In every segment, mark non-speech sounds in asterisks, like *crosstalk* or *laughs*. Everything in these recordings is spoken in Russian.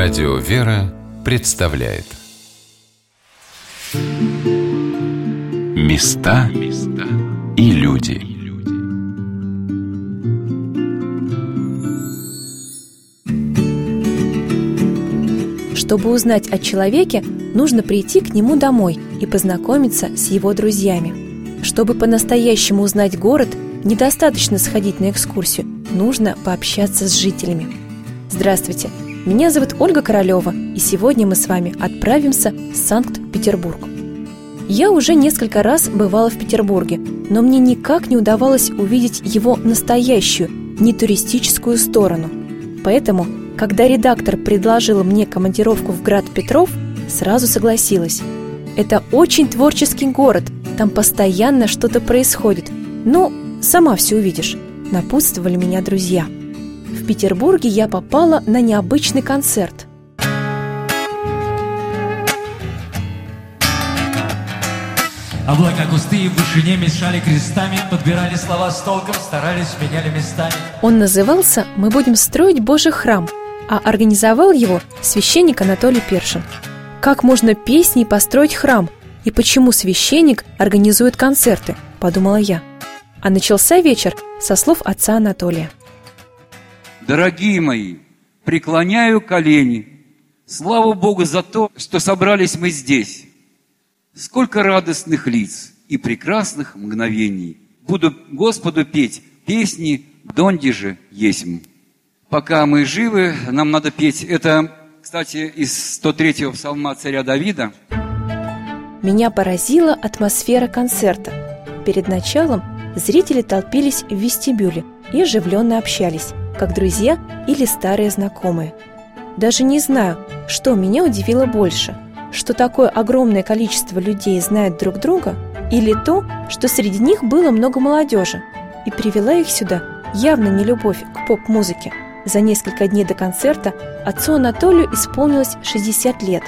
Радио «Вера» представляет Места и люди Чтобы узнать о человеке, нужно прийти к нему домой и познакомиться с его друзьями. Чтобы по-настоящему узнать город, недостаточно сходить на экскурсию, нужно пообщаться с жителями. Здравствуйте! Меня зовут Ольга Королева, и сегодня мы с вами отправимся в Санкт-Петербург. Я уже несколько раз бывала в Петербурге, но мне никак не удавалось увидеть его настоящую, не туристическую сторону. Поэтому, когда редактор предложил мне командировку в град Петров, сразу согласилась. Это очень творческий город, там постоянно что-то происходит. Ну, сама все увидишь, напутствовали меня друзья – Петербурге я попала на необычный концерт. Облака густые в вышине мешали крестами, подбирали слова с толком, старались, меняли местами. Он назывался «Мы будем строить Божий храм», а организовал его священник Анатолий Першин. Как можно песней построить храм? И почему священник организует концерты? Подумала я. А начался вечер со слов отца Анатолия. Дорогие мои, преклоняю колени. Слава Богу за то, что собрались мы здесь. Сколько радостных лиц и прекрасных мгновений. Буду Господу петь песни «Донди же есмь». Пока мы живы, нам надо петь. Это, кстати, из 103-го псалма царя Давида. Меня поразила атмосфера концерта. Перед началом зрители толпились в вестибюле и оживленно общались как друзья или старые знакомые. Даже не знаю, что меня удивило больше, что такое огромное количество людей знает друг друга, или то, что среди них было много молодежи, и привела их сюда явно не любовь к поп-музыке. За несколько дней до концерта отцу Анатолию исполнилось 60 лет.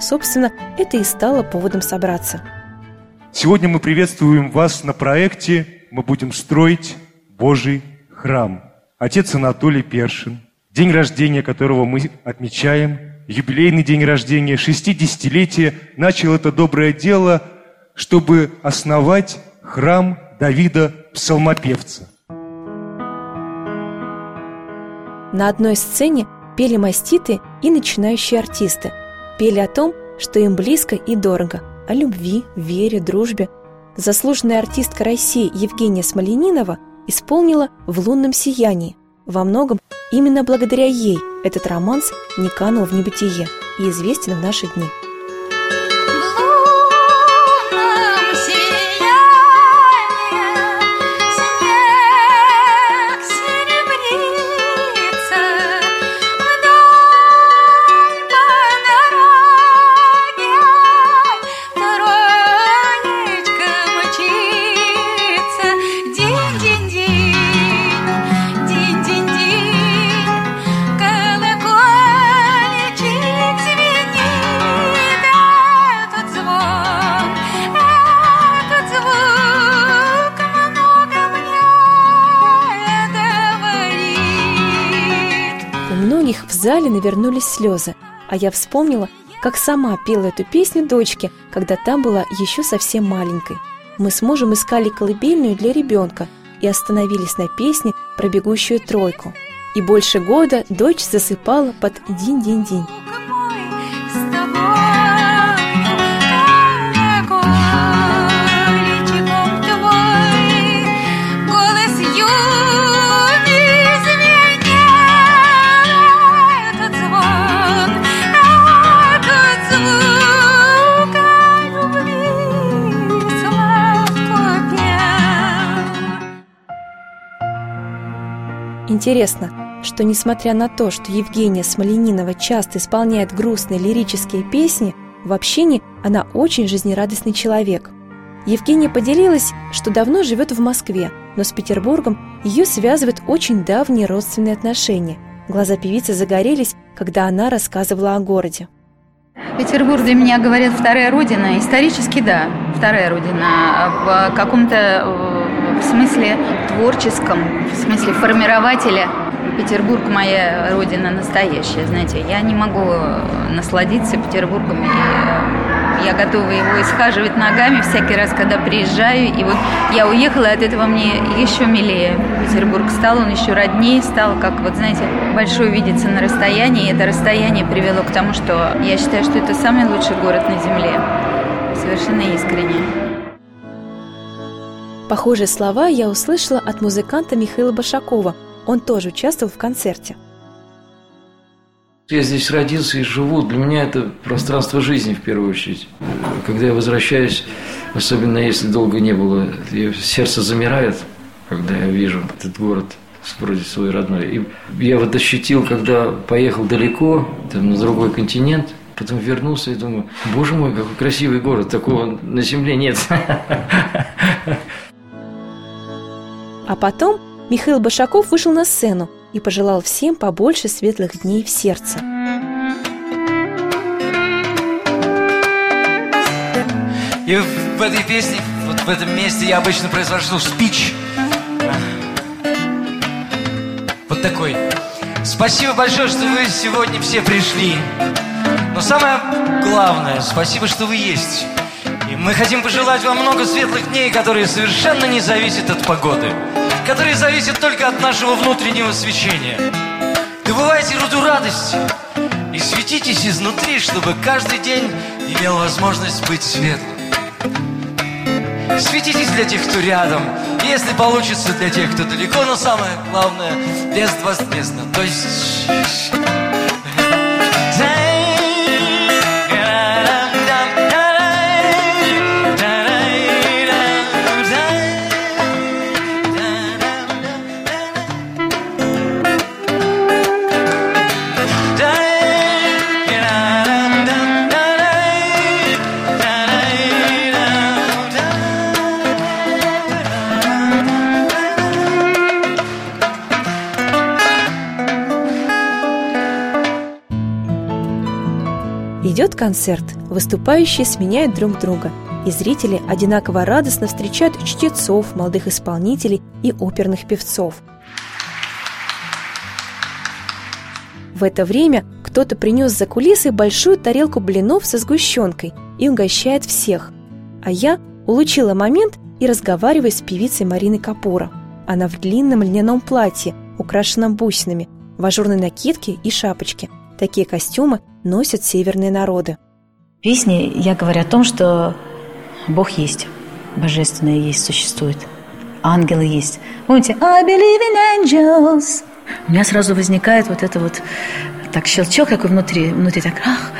Собственно, это и стало поводом собраться. Сегодня мы приветствуем вас на проекте «Мы будем строить Божий храм» отец Анатолий Першин, день рождения которого мы отмечаем, юбилейный день рождения, 60-летие, начал это доброе дело, чтобы основать храм Давида Псалмопевца. На одной сцене пели маститы и начинающие артисты. Пели о том, что им близко и дорого, о любви, вере, дружбе. Заслуженная артистка России Евгения Смоленинова – исполнила в лунном сиянии. Во многом именно благодаря ей этот романс не канул в небытие и известен в наши дни. Навернулись слезы, а я вспомнила, как сама пела эту песню дочке, когда там была еще совсем маленькой. Мы с мужем искали колыбельную для ребенка и остановились на песне про бегущую тройку. И больше года дочь засыпала под «Динь-динь-динь». Интересно, что несмотря на то, что Евгения Смоленинова часто исполняет грустные лирические песни, в общении она очень жизнерадостный человек. Евгения поделилась, что давно живет в Москве, но с Петербургом ее связывают очень давние родственные отношения. Глаза певицы загорелись, когда она рассказывала о городе. Петербург для меня, говорят, вторая родина. Исторически, да, вторая родина. В каком-то в смысле творческом, в смысле формирователя Петербург моя родина настоящая, знаете. Я не могу насладиться Петербургом, и э, я готова его исхаживать ногами всякий раз, когда приезжаю. И вот я уехала, и от этого мне еще милее Петербург стал, он еще роднее стал, как вот, знаете, большой видится на расстоянии. И это расстояние привело к тому, что я считаю, что это самый лучший город на Земле. Совершенно искренне. Похожие слова я услышала от музыканта Михаила Башакова. Он тоже участвовал в концерте. Я здесь родился и живу. Для меня это пространство жизни в первую очередь. Когда я возвращаюсь, особенно если долго не было, сердце замирает, когда я вижу этот город вроде свой родной. И я вот ощутил, когда поехал далеко, там, на другой континент, потом вернулся и думаю, боже мой, какой красивый город, такого на земле нет. *laughs* А потом Михаил Башаков вышел на сцену и пожелал всем побольше светлых дней в сердце. И в этой песне, вот в этом месте я обычно произношу спич. Вот такой. Спасибо большое, что вы сегодня все пришли. Но самое главное, спасибо, что вы есть. И мы хотим пожелать вам много светлых дней, которые совершенно не зависят от погоды, которые зависят только от нашего внутреннего свечения. Добывайте руду радости и светитесь изнутри, чтобы каждый день имел возможность быть светлым. Светитесь для тех, кто рядом, если получится для тех, кто далеко, но самое главное, без возмездно, то есть концерт, выступающие сменяют друг друга, и зрители одинаково радостно встречают чтецов, молодых исполнителей и оперных певцов. В это время кто-то принес за кулисы большую тарелку блинов со сгущенкой и угощает всех. А я улучила момент и разговариваю с певицей Мариной Капура. Она в длинном льняном платье, украшенном бусинами, в ажурной накидке и шапочке. Такие костюмы носят северные народы. В песне я говорю о том, что Бог есть, божественное есть, существует. Ангелы есть. Помните, I believe in angels. У меня сразу возникает вот это вот так щелчок такой внутри, внутри так, ах,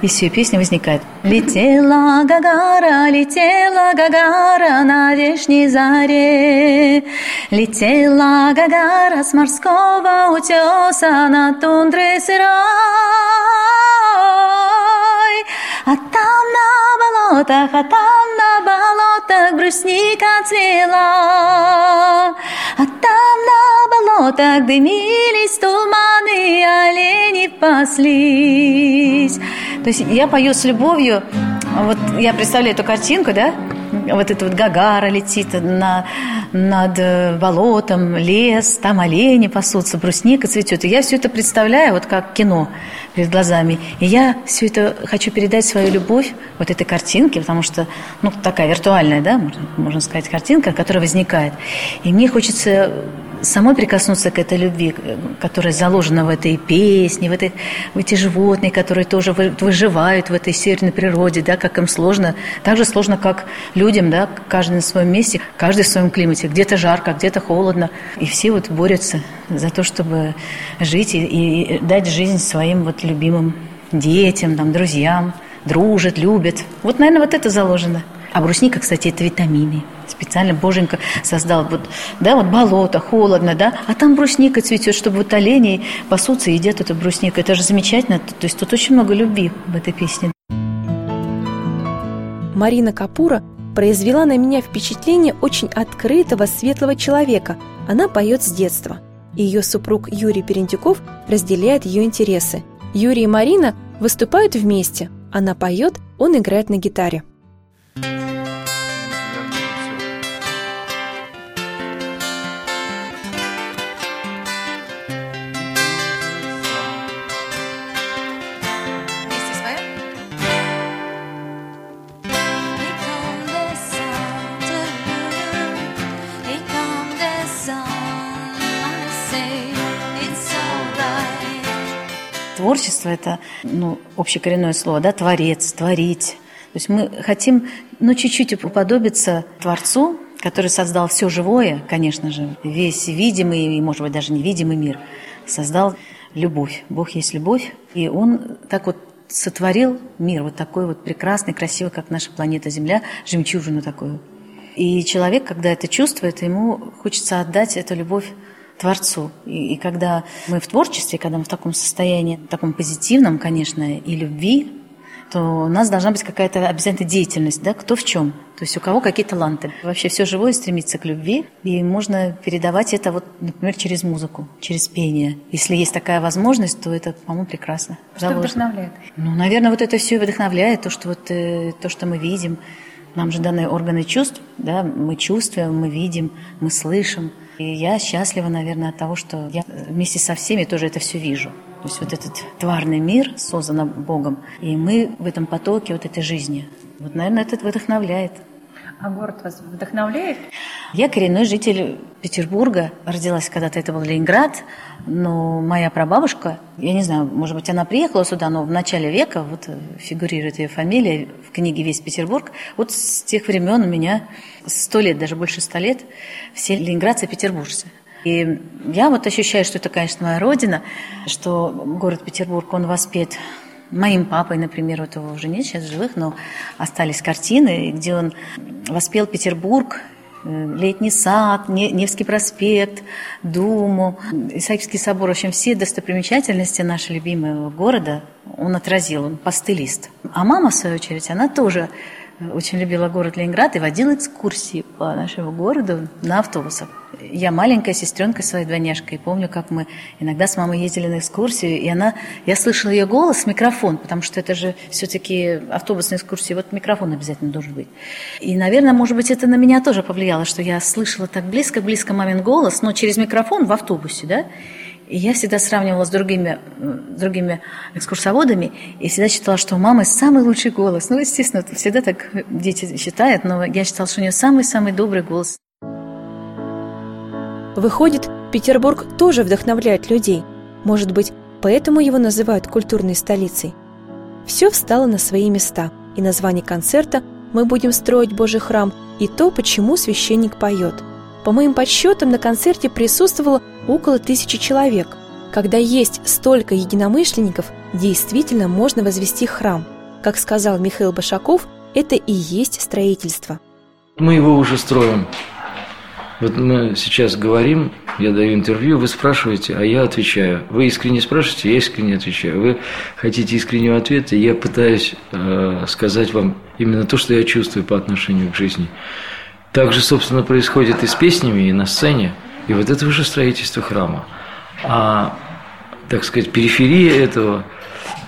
и все, песня возникает. Летела Гагара, летела Гагара на вешней заре. Летела Гагара с морского утеса на тундре сырой. А там на болотах, а там на болотах брусника цвела. А там на болотах дымились туманы, олени паслись. То есть я пою с любовью, вот я представляю эту картинку, да, вот эта вот Гагара летит на, над болотом, лес, там олени пасутся, брусника цветет. И я все это представляю вот как кино перед глазами. И я все это хочу передать свою любовь вот этой картинке, потому что, ну, такая виртуальная, да, можно, можно сказать, картинка, которая возникает. И мне хочется самой прикоснуться к этой любви, которая заложена в этой песне, в, этой, в эти животные, которые тоже выживают в этой северной природе, да, как им сложно, так же сложно, как людям, да, каждый на своем месте, каждый в своем климате, где-то жарко, где-то холодно, и все вот борются за то, чтобы жить и, и дать жизнь своим вот любимым детям, там, друзьям, дружат, любят. Вот, наверное, вот это заложено. А брусника, кстати, это витамины. Специально Боженька создал вот, да, вот болото, холодно, да, а там брусника цветет, чтобы вот олени пасутся и едят эту бруснику. Это же замечательно. То есть тут очень много любви в этой песне. Марина Капура произвела на меня впечатление очень открытого, светлого человека. Она поет с детства. И ее супруг Юрий Перентюков разделяет ее интересы. Юрий и Марина выступают вместе. Она поет, он играет на гитаре. say Творчество – это ну, общекоренное слово, да, творец, творить. То есть мы хотим, ну, чуть-чуть уподобиться Творцу, который создал все живое, конечно же, весь видимый и, может быть, даже невидимый мир, создал любовь. Бог есть любовь, и Он так вот сотворил мир вот такой вот прекрасный, красивый, как наша планета Земля, жемчужину такую. И человек, когда это чувствует, ему хочется отдать эту любовь Творцу. И, и когда мы в творчестве, когда мы в таком состоянии, таком позитивном, конечно, и любви, то у нас должна быть какая-то обязательно деятельность, да, кто в чем. То есть у кого какие таланты. Вообще все живое стремится к любви, и можно передавать это, вот, например, через музыку, через пение. Если есть такая возможность, то это, по-моему, прекрасно. Что вдохновляет? Ну, наверное, вот это все вдохновляет, то, что, вот, э, то, что мы видим. Нам же даны органы чувств, да, мы чувствуем, мы видим, мы слышим. И я счастлива, наверное, от того, что я вместе со всеми тоже это все вижу. То есть вот этот тварный мир создан Богом, и мы в этом потоке вот этой жизни. Вот, наверное, это вдохновляет. А город вас вдохновляет? Я коренной житель Петербурга. Родилась когда-то, это был Ленинград. Но моя прабабушка, я не знаю, может быть, она приехала сюда, но в начале века, вот фигурирует ее фамилия в книге «Весь Петербург». Вот с тех времен у меня сто лет, даже больше ста лет, все ленинградцы петербуржцы. И я вот ощущаю, что это, конечно, моя родина, что город Петербург, он воспет моим папой, например, вот его уже нет сейчас живых, но остались картины, где он воспел Петербург, э, Летний сад, Невский проспект, Думу, Исаакиевский собор. В общем, все достопримечательности нашего любимого города он отразил, он постылист. А мама, в свою очередь, она тоже очень любила город Ленинград и водила экскурсии по нашему городу на автобусах. Я маленькая сестренка своей двойняшкой, помню, как мы иногда с мамой ездили на экскурсию, и она, я слышала ее голос, микрофон, потому что это же все-таки автобусные экскурсии, вот микрофон обязательно должен быть. И, наверное, может быть, это на меня тоже повлияло, что я слышала так близко-близко мамин голос, но через микрофон в автобусе, да, и я всегда сравнивала с другими, другими экскурсоводами и всегда считала, что у мамы самый лучший голос. Ну, естественно, всегда так дети считают, но я считала, что у нее самый-самый добрый голос. Выходит, Петербург тоже вдохновляет людей. Может быть, поэтому его называют культурной столицей. Все встало на свои места, и название концерта «Мы будем строить Божий храм» и то, почему священник поет. По моим подсчетам, на концерте присутствовало около тысячи человек. Когда есть столько единомышленников, действительно можно возвести храм. Как сказал Михаил Башаков, это и есть строительство. Мы его уже строим. Вот мы сейчас говорим, я даю интервью, вы спрашиваете, а я отвечаю. Вы искренне спрашиваете, я искренне отвечаю. Вы хотите искреннего ответа, я пытаюсь э, сказать вам именно то, что я чувствую по отношению к жизни. Так же, собственно, происходит и с песнями, и на сцене. И вот это уже строительство храма. А, так сказать, периферия этого,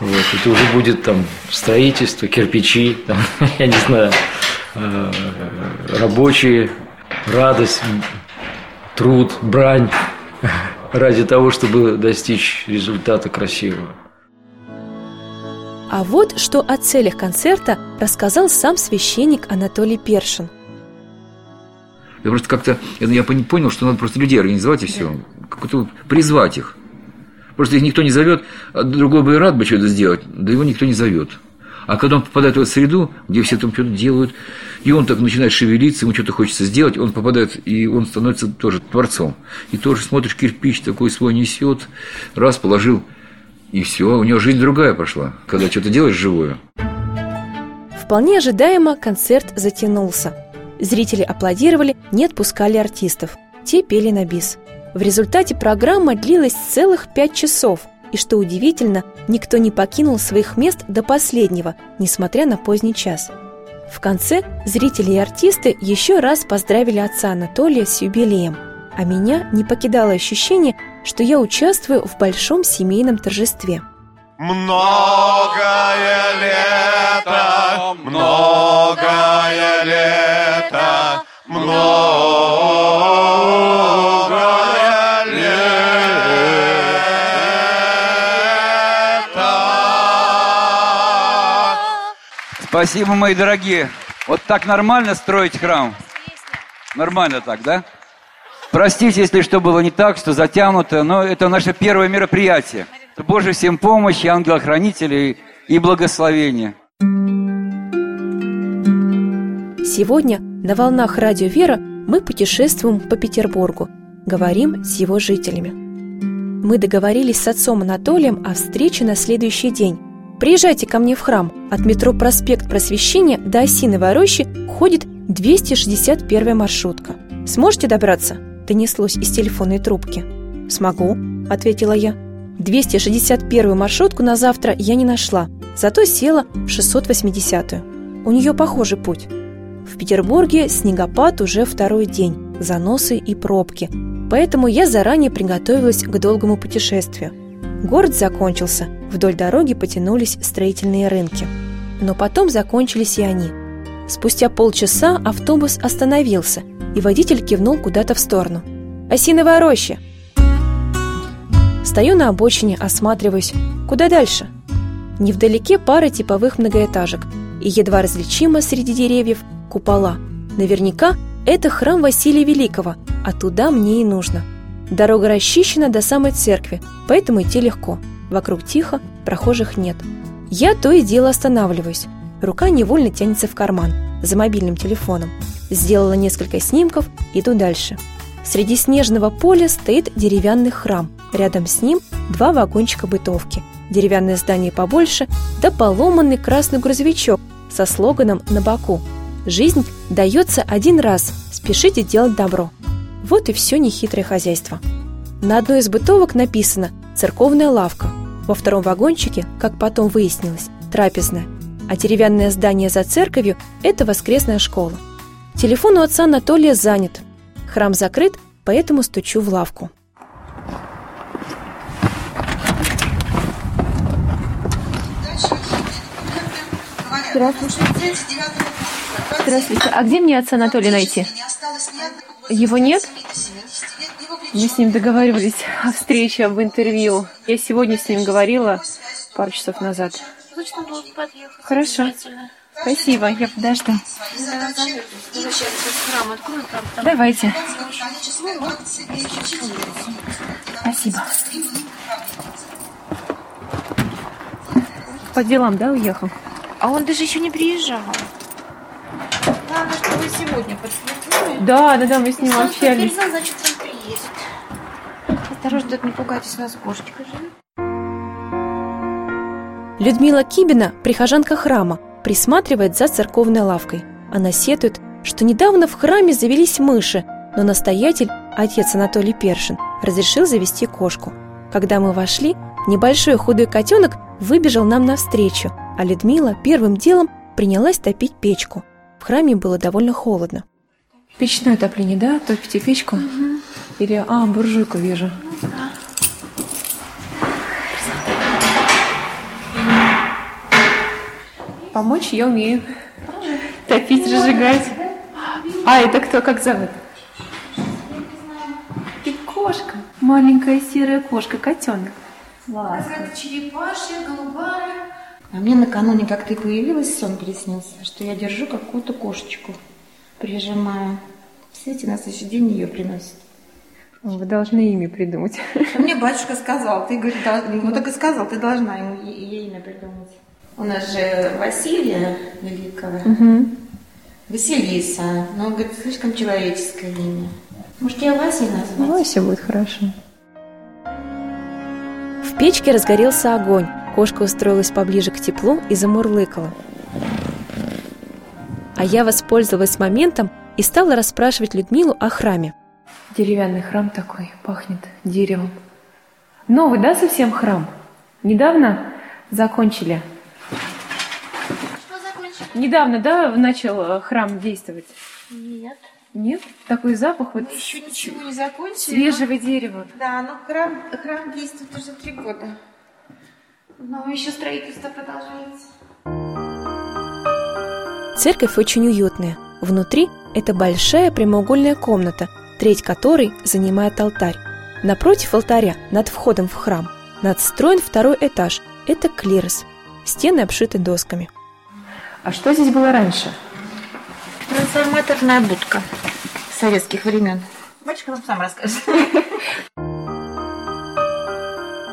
вот, это уже будет там строительство, кирпичи, там, *laughs* я не знаю, э, рабочие, радость, труд, брань *laughs* ради того, чтобы достичь результата красивого. А вот что о целях концерта рассказал сам священник Анатолий Першин – я просто как-то, я понял, что надо просто людей организовать и все. Как-то призвать их. Просто их никто не зовет, а другой бы и рад бы что-то сделать, да его никто не зовет. А когда он попадает в эту среду, где все там что-то делают, и он так начинает шевелиться, ему что-то хочется сделать, он попадает, и он становится тоже творцом. И тоже смотришь, кирпич такой свой несет, раз положил, и все, у него жизнь другая пошла, когда что-то делаешь живое. Вполне ожидаемо концерт затянулся. Зрители аплодировали, не отпускали артистов. Те пели на бис. В результате программа длилась целых пять часов, и, что удивительно, никто не покинул своих мест до последнего, несмотря на поздний час. В конце зрители и артисты еще раз поздравили отца Анатолия с юбилеем, а меня не покидало ощущение, что я участвую в большом семейном торжестве. Многое лето, многое лето, многое лето. Спасибо, мои дорогие. Вот так нормально строить храм? Нормально так, да? Простите, если что было не так, что затянуто, но это наше первое мероприятие. Боже всем помощи, ангел-хранителей и благословения. Сегодня на волнах Радио Вера мы путешествуем по Петербургу, говорим с его жителями. Мы договорились с отцом Анатолием о встрече на следующий день. Приезжайте ко мне в храм. От метро «Проспект Просвещения» до Осиновой рощи ходит 261 маршрутка. Сможете добраться? Донеслось из телефонной трубки. «Смогу», — ответила я. 261 маршрутку на завтра я не нашла, зато села в 680-ю. У нее похожий путь. В Петербурге снегопад уже второй день, заносы и пробки. Поэтому я заранее приготовилась к долгому путешествию. Город закончился, вдоль дороги потянулись строительные рынки. Но потом закончились и они. Спустя полчаса автобус остановился, и водитель кивнул куда-то в сторону. «Осиновая роща!» Стою на обочине, осматриваюсь. Куда дальше? Невдалеке пара типовых многоэтажек, и едва различимо среди деревьев купола. Наверняка это храм Василия Великого, а туда мне и нужно. Дорога расчищена до самой церкви, поэтому идти легко. Вокруг тихо, прохожих нет. Я то и дело останавливаюсь. Рука невольно тянется в карман, за мобильным телефоном. Сделала несколько снимков, иду дальше. Среди снежного поля стоит деревянный храм. Рядом с ним два вагончика бытовки. Деревянное здание побольше, да поломанный красный грузовичок со слоганом на боку Жизнь дается один раз, спешите делать добро. Вот и все нехитрое хозяйство. На одной из бытовок написано «Церковная лавка». Во втором вагончике, как потом выяснилось, трапезная. А деревянное здание за церковью – это воскресная школа. Телефон у отца Анатолия занят. Храм закрыт, поэтому стучу в лавку. Здравствуйте. Здравствуйте. А где мне отца Анатолия найти? Его нет? Мы с ним договаривались о встрече, об интервью. Я сегодня с ним говорила пару часов назад. Хорошо. Спасибо, я подожду. Давайте. Спасибо. По делам, да, уехал? А он даже еще не приезжал. Надо, чтобы сегодня подтвердили. Да, да, да, мы с ним Если он общались. значит, он приедет. Осторожно, тут не пугайтесь, у нас кошечка живет. Людмила Кибина, прихожанка храма, присматривает за церковной лавкой. Она сетует, что недавно в храме завелись мыши, но настоятель, отец Анатолий Першин, разрешил завести кошку. Когда мы вошли, небольшой худой котенок выбежал нам навстречу, а Людмила первым делом принялась топить печку. В храме было довольно холодно. Печное отопление, да? Топите печку? Или, а, буржуйку вижу. Помочь я умею. Топить, разжигать. А, это кто, как зовут? Ты кошка. Маленькая серая кошка, котенок. Какая-то черепашья, голубая. А мне накануне, как ты появилась, сон приснился, что я держу какую-то кошечку, прижимаю. Кстати, на следующий день ее приносит. Вы должны имя придумать. А мне батюшка сказал, ты, говорит, дол- ну так и сказал, ты должна ему ей имя придумать. У нас же Василия Великого, Василиса, но, он говорит, слишком человеческое имя. Может, я Васей назвать? Вася будет хорошо. В печке разгорелся огонь. Кошка устроилась поближе к теплу и замурлыкала. А я воспользовалась моментом и стала расспрашивать Людмилу о храме. Деревянный храм такой, пахнет деревом. Новый, да, совсем храм? Недавно закончили? Что закончили? Недавно, да, начал э, храм действовать? Нет. Нет? Такой запах вот Еще ничего не закончили. свежего дерева. Да, но храм, храм действует уже три года. Но еще строительство продолжается. Церковь очень уютная. Внутри это большая прямоугольная комната, треть которой занимает алтарь. Напротив алтаря, над входом в храм, надстроен второй этаж. Это клирос. Стены обшиты досками. А что здесь было раньше? Трансформаторная будка советских времен. Батюшка вам сам расскажет. *laughs*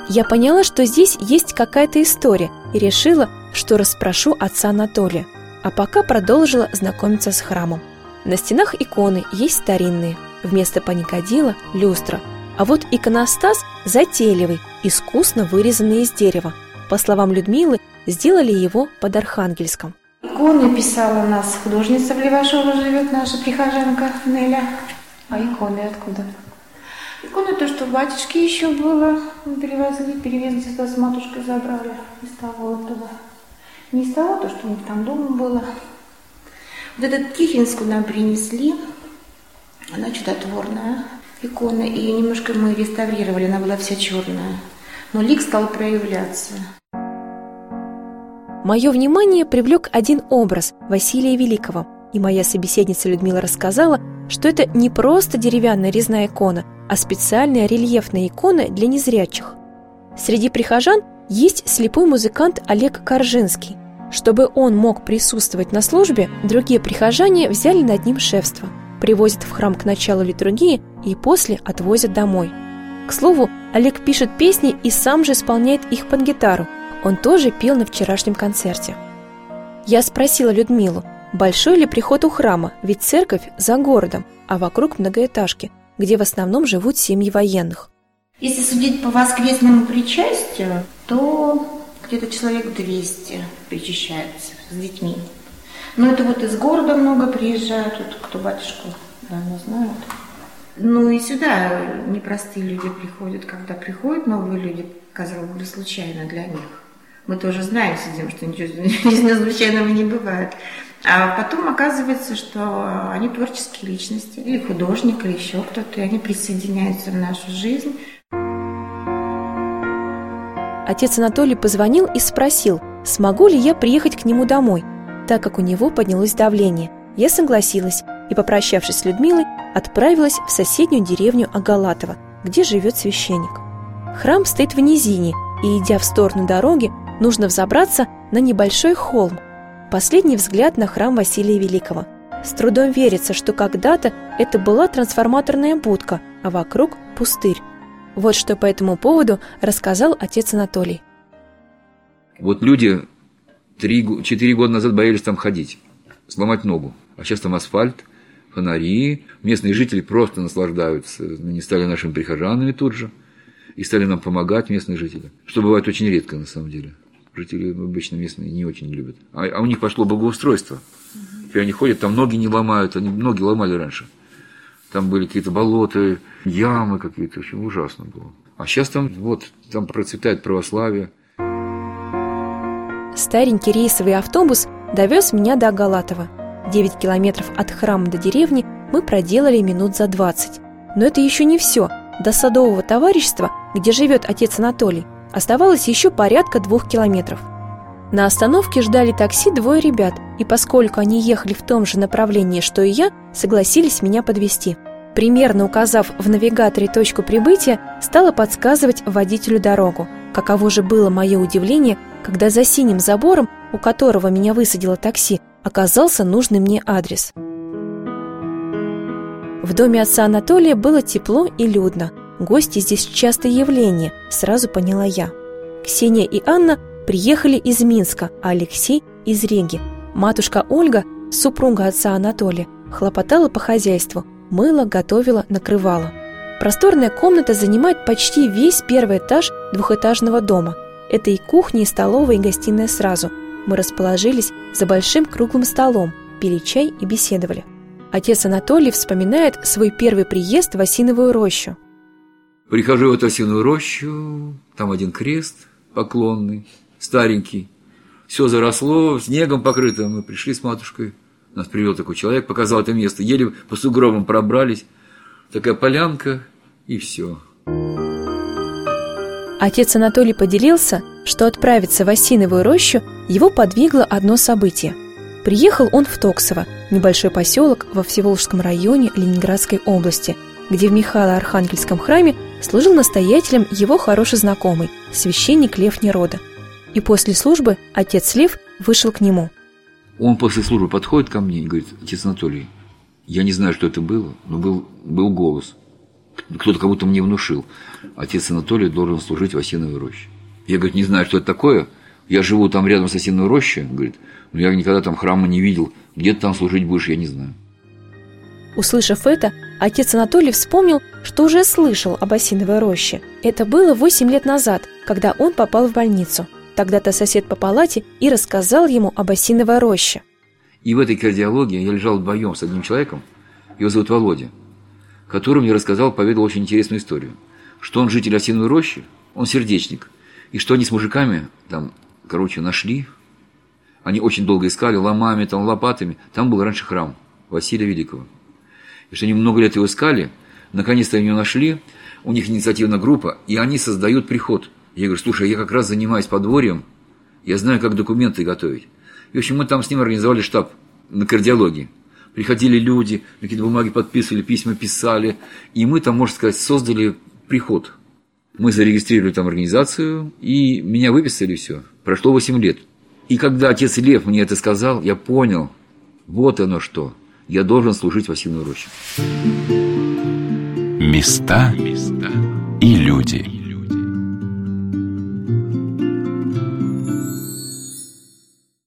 Я поняла, что здесь есть какая-то история и решила, что расспрошу отца Анатолия, а пока продолжила знакомиться с храмом. На стенах иконы есть старинные, вместо паникадила – люстра, а вот иконостас затейливый, искусно вырезанный из дерева. По словам Людмилы, сделали его под Архангельском. Иконы писала у нас художница в Левашово живет, наша прихожанка Неля. А иконы откуда? Иконы то, что батюшки еще было, мы привезли, перевезли сюда с матушкой, забрали из того оттуда. Не из того, то, что у них там дома было. Вот этот Тихинскую нам принесли, она чудотворная икона, и немножко мы реставрировали, она была вся черная. Но лик стал проявляться. Мое внимание привлек один образ Василия Великого, и моя собеседница Людмила рассказала, что это не просто деревянная резная икона, а специальная рельефная икона для незрячих. Среди прихожан есть слепой музыкант Олег Коржинский. Чтобы он мог присутствовать на службе, другие прихожане взяли над ним шефство. Привозят в храм к началу литургии и после отвозят домой. К слову, Олег пишет песни и сам же исполняет их под гитару. Он тоже пел на вчерашнем концерте. Я спросила Людмилу, большой ли приход у храма, ведь церковь за городом, а вокруг многоэтажки, где в основном живут семьи военных. Если судить по воскресному причастию, то где-то человек 200 причащается с детьми. Но это вот из города много приезжают, вот кто батюшку давно знают. Ну и сюда непростые люди приходят, когда приходят новые люди, казалось бы, случайно для них. Мы тоже знаем, сидим, что ничего *laughs* случайного не бывает. А потом оказывается, что они творческие личности, или художник, или еще кто-то, и они присоединяются в нашу жизнь. Отец Анатолий позвонил и спросил, смогу ли я приехать к нему домой, так как у него поднялось давление. Я согласилась и, попрощавшись с Людмилой, отправилась в соседнюю деревню Агалатова, где живет священник. Храм стоит в низине, и, идя в сторону дороги, нужно взобраться на небольшой холм. Последний взгляд на храм Василия Великого. С трудом верится, что когда-то это была трансформаторная будка, а вокруг пустырь. Вот что по этому поводу рассказал отец Анатолий. Вот люди три-четыре года назад боялись там ходить, сломать ногу. А сейчас там асфальт, фонари. Местные жители просто наслаждаются. Они стали нашими прихожанами тут же. И стали нам помогать местные жители. Что бывает очень редко на самом деле. Жители обычно местные не очень любят. А, а у них пошло благоустройство. Теперь они ходят, там ноги не ломают. Они ноги ломали раньше. Там были какие-то болота, ямы какие-то. В общем, ужасно было. А сейчас там, вот, там процветает православие. Старенький рейсовый автобус довез меня до Галатова. 9 километров от храма до деревни мы проделали минут за 20. Но это еще не все. До садового товарищества, где живет отец Анатолий, оставалось еще порядка двух километров. На остановке ждали такси двое ребят, и поскольку они ехали в том же направлении, что и я, согласились меня подвести. Примерно указав в навигаторе точку прибытия, стала подсказывать водителю дорогу. Каково же было мое удивление, когда за синим забором, у которого меня высадило такси, оказался нужный мне адрес. В доме отца Анатолия было тепло и людно. Гости здесь частое явление, сразу поняла я. Ксения и Анна приехали из Минска, а Алексей – из Риги. Матушка Ольга, супруга отца Анатолия, хлопотала по хозяйству, мыла, готовила, накрывала. Просторная комната занимает почти весь первый этаж двухэтажного дома. Это и кухня, и столовая, и гостиная сразу. Мы расположились за большим круглым столом, пили чай и беседовали. Отец Анатолий вспоминает свой первый приезд в Осиновую рощу. Прихожу в эту Осиновую рощу, там один крест поклонный, старенький. Все заросло, снегом покрыто. Мы пришли с матушкой. Нас привел такой человек, показал это место. Еле по сугробам пробрались. Такая полянка, и все. Отец Анатолий поделился, что отправиться в Осиновую рощу его подвигло одно событие. Приехал он в Токсово, небольшой поселок во Всеволжском районе Ленинградской области, где в Михаило-Архангельском храме служил настоятелем его хороший знакомый, священник Лев Нерода. И после службы отец Лев вышел к нему. Он после службы подходит ко мне и говорит, отец Анатолий, я не знаю, что это было, но был, был голос. кто-то как будто мне внушил, отец Анатолий должен служить в осиновой роще. Я, говорит, не знаю, что это такое, я живу там рядом с осиновой рощей, говорит, но я никогда там храма не видел, где ты там служить будешь, я не знаю. Услышав это, отец Анатолий вспомнил, что уже слышал об осиновой роще. Это было 8 лет назад, когда он попал в больницу. Тогда-то сосед по палате и рассказал ему об осиновой роще. И в этой кардиологии я лежал вдвоем с одним человеком, его зовут Володя, который мне рассказал, поведал очень интересную историю, что он житель осиновой рощи, он сердечник, и что они с мужиками там, короче, нашли, они очень долго искали ломами, там, лопатами, там был раньше храм Василия Великого – и что они много лет его искали, наконец-то они его нашли, у них инициативная группа, и они создают приход. Я говорю, слушай, я как раз занимаюсь подворьем, я знаю, как документы готовить. И, в общем, мы там с ним организовали штаб на кардиологии. Приходили люди, какие-то бумаги подписывали, письма писали, и мы там, можно сказать, создали приход. Мы зарегистрировали там организацию, и меня выписали, все. Прошло 8 лет. И когда отец Лев мне это сказал, я понял, вот оно что – я должен служить в осиновой роще. Места и люди.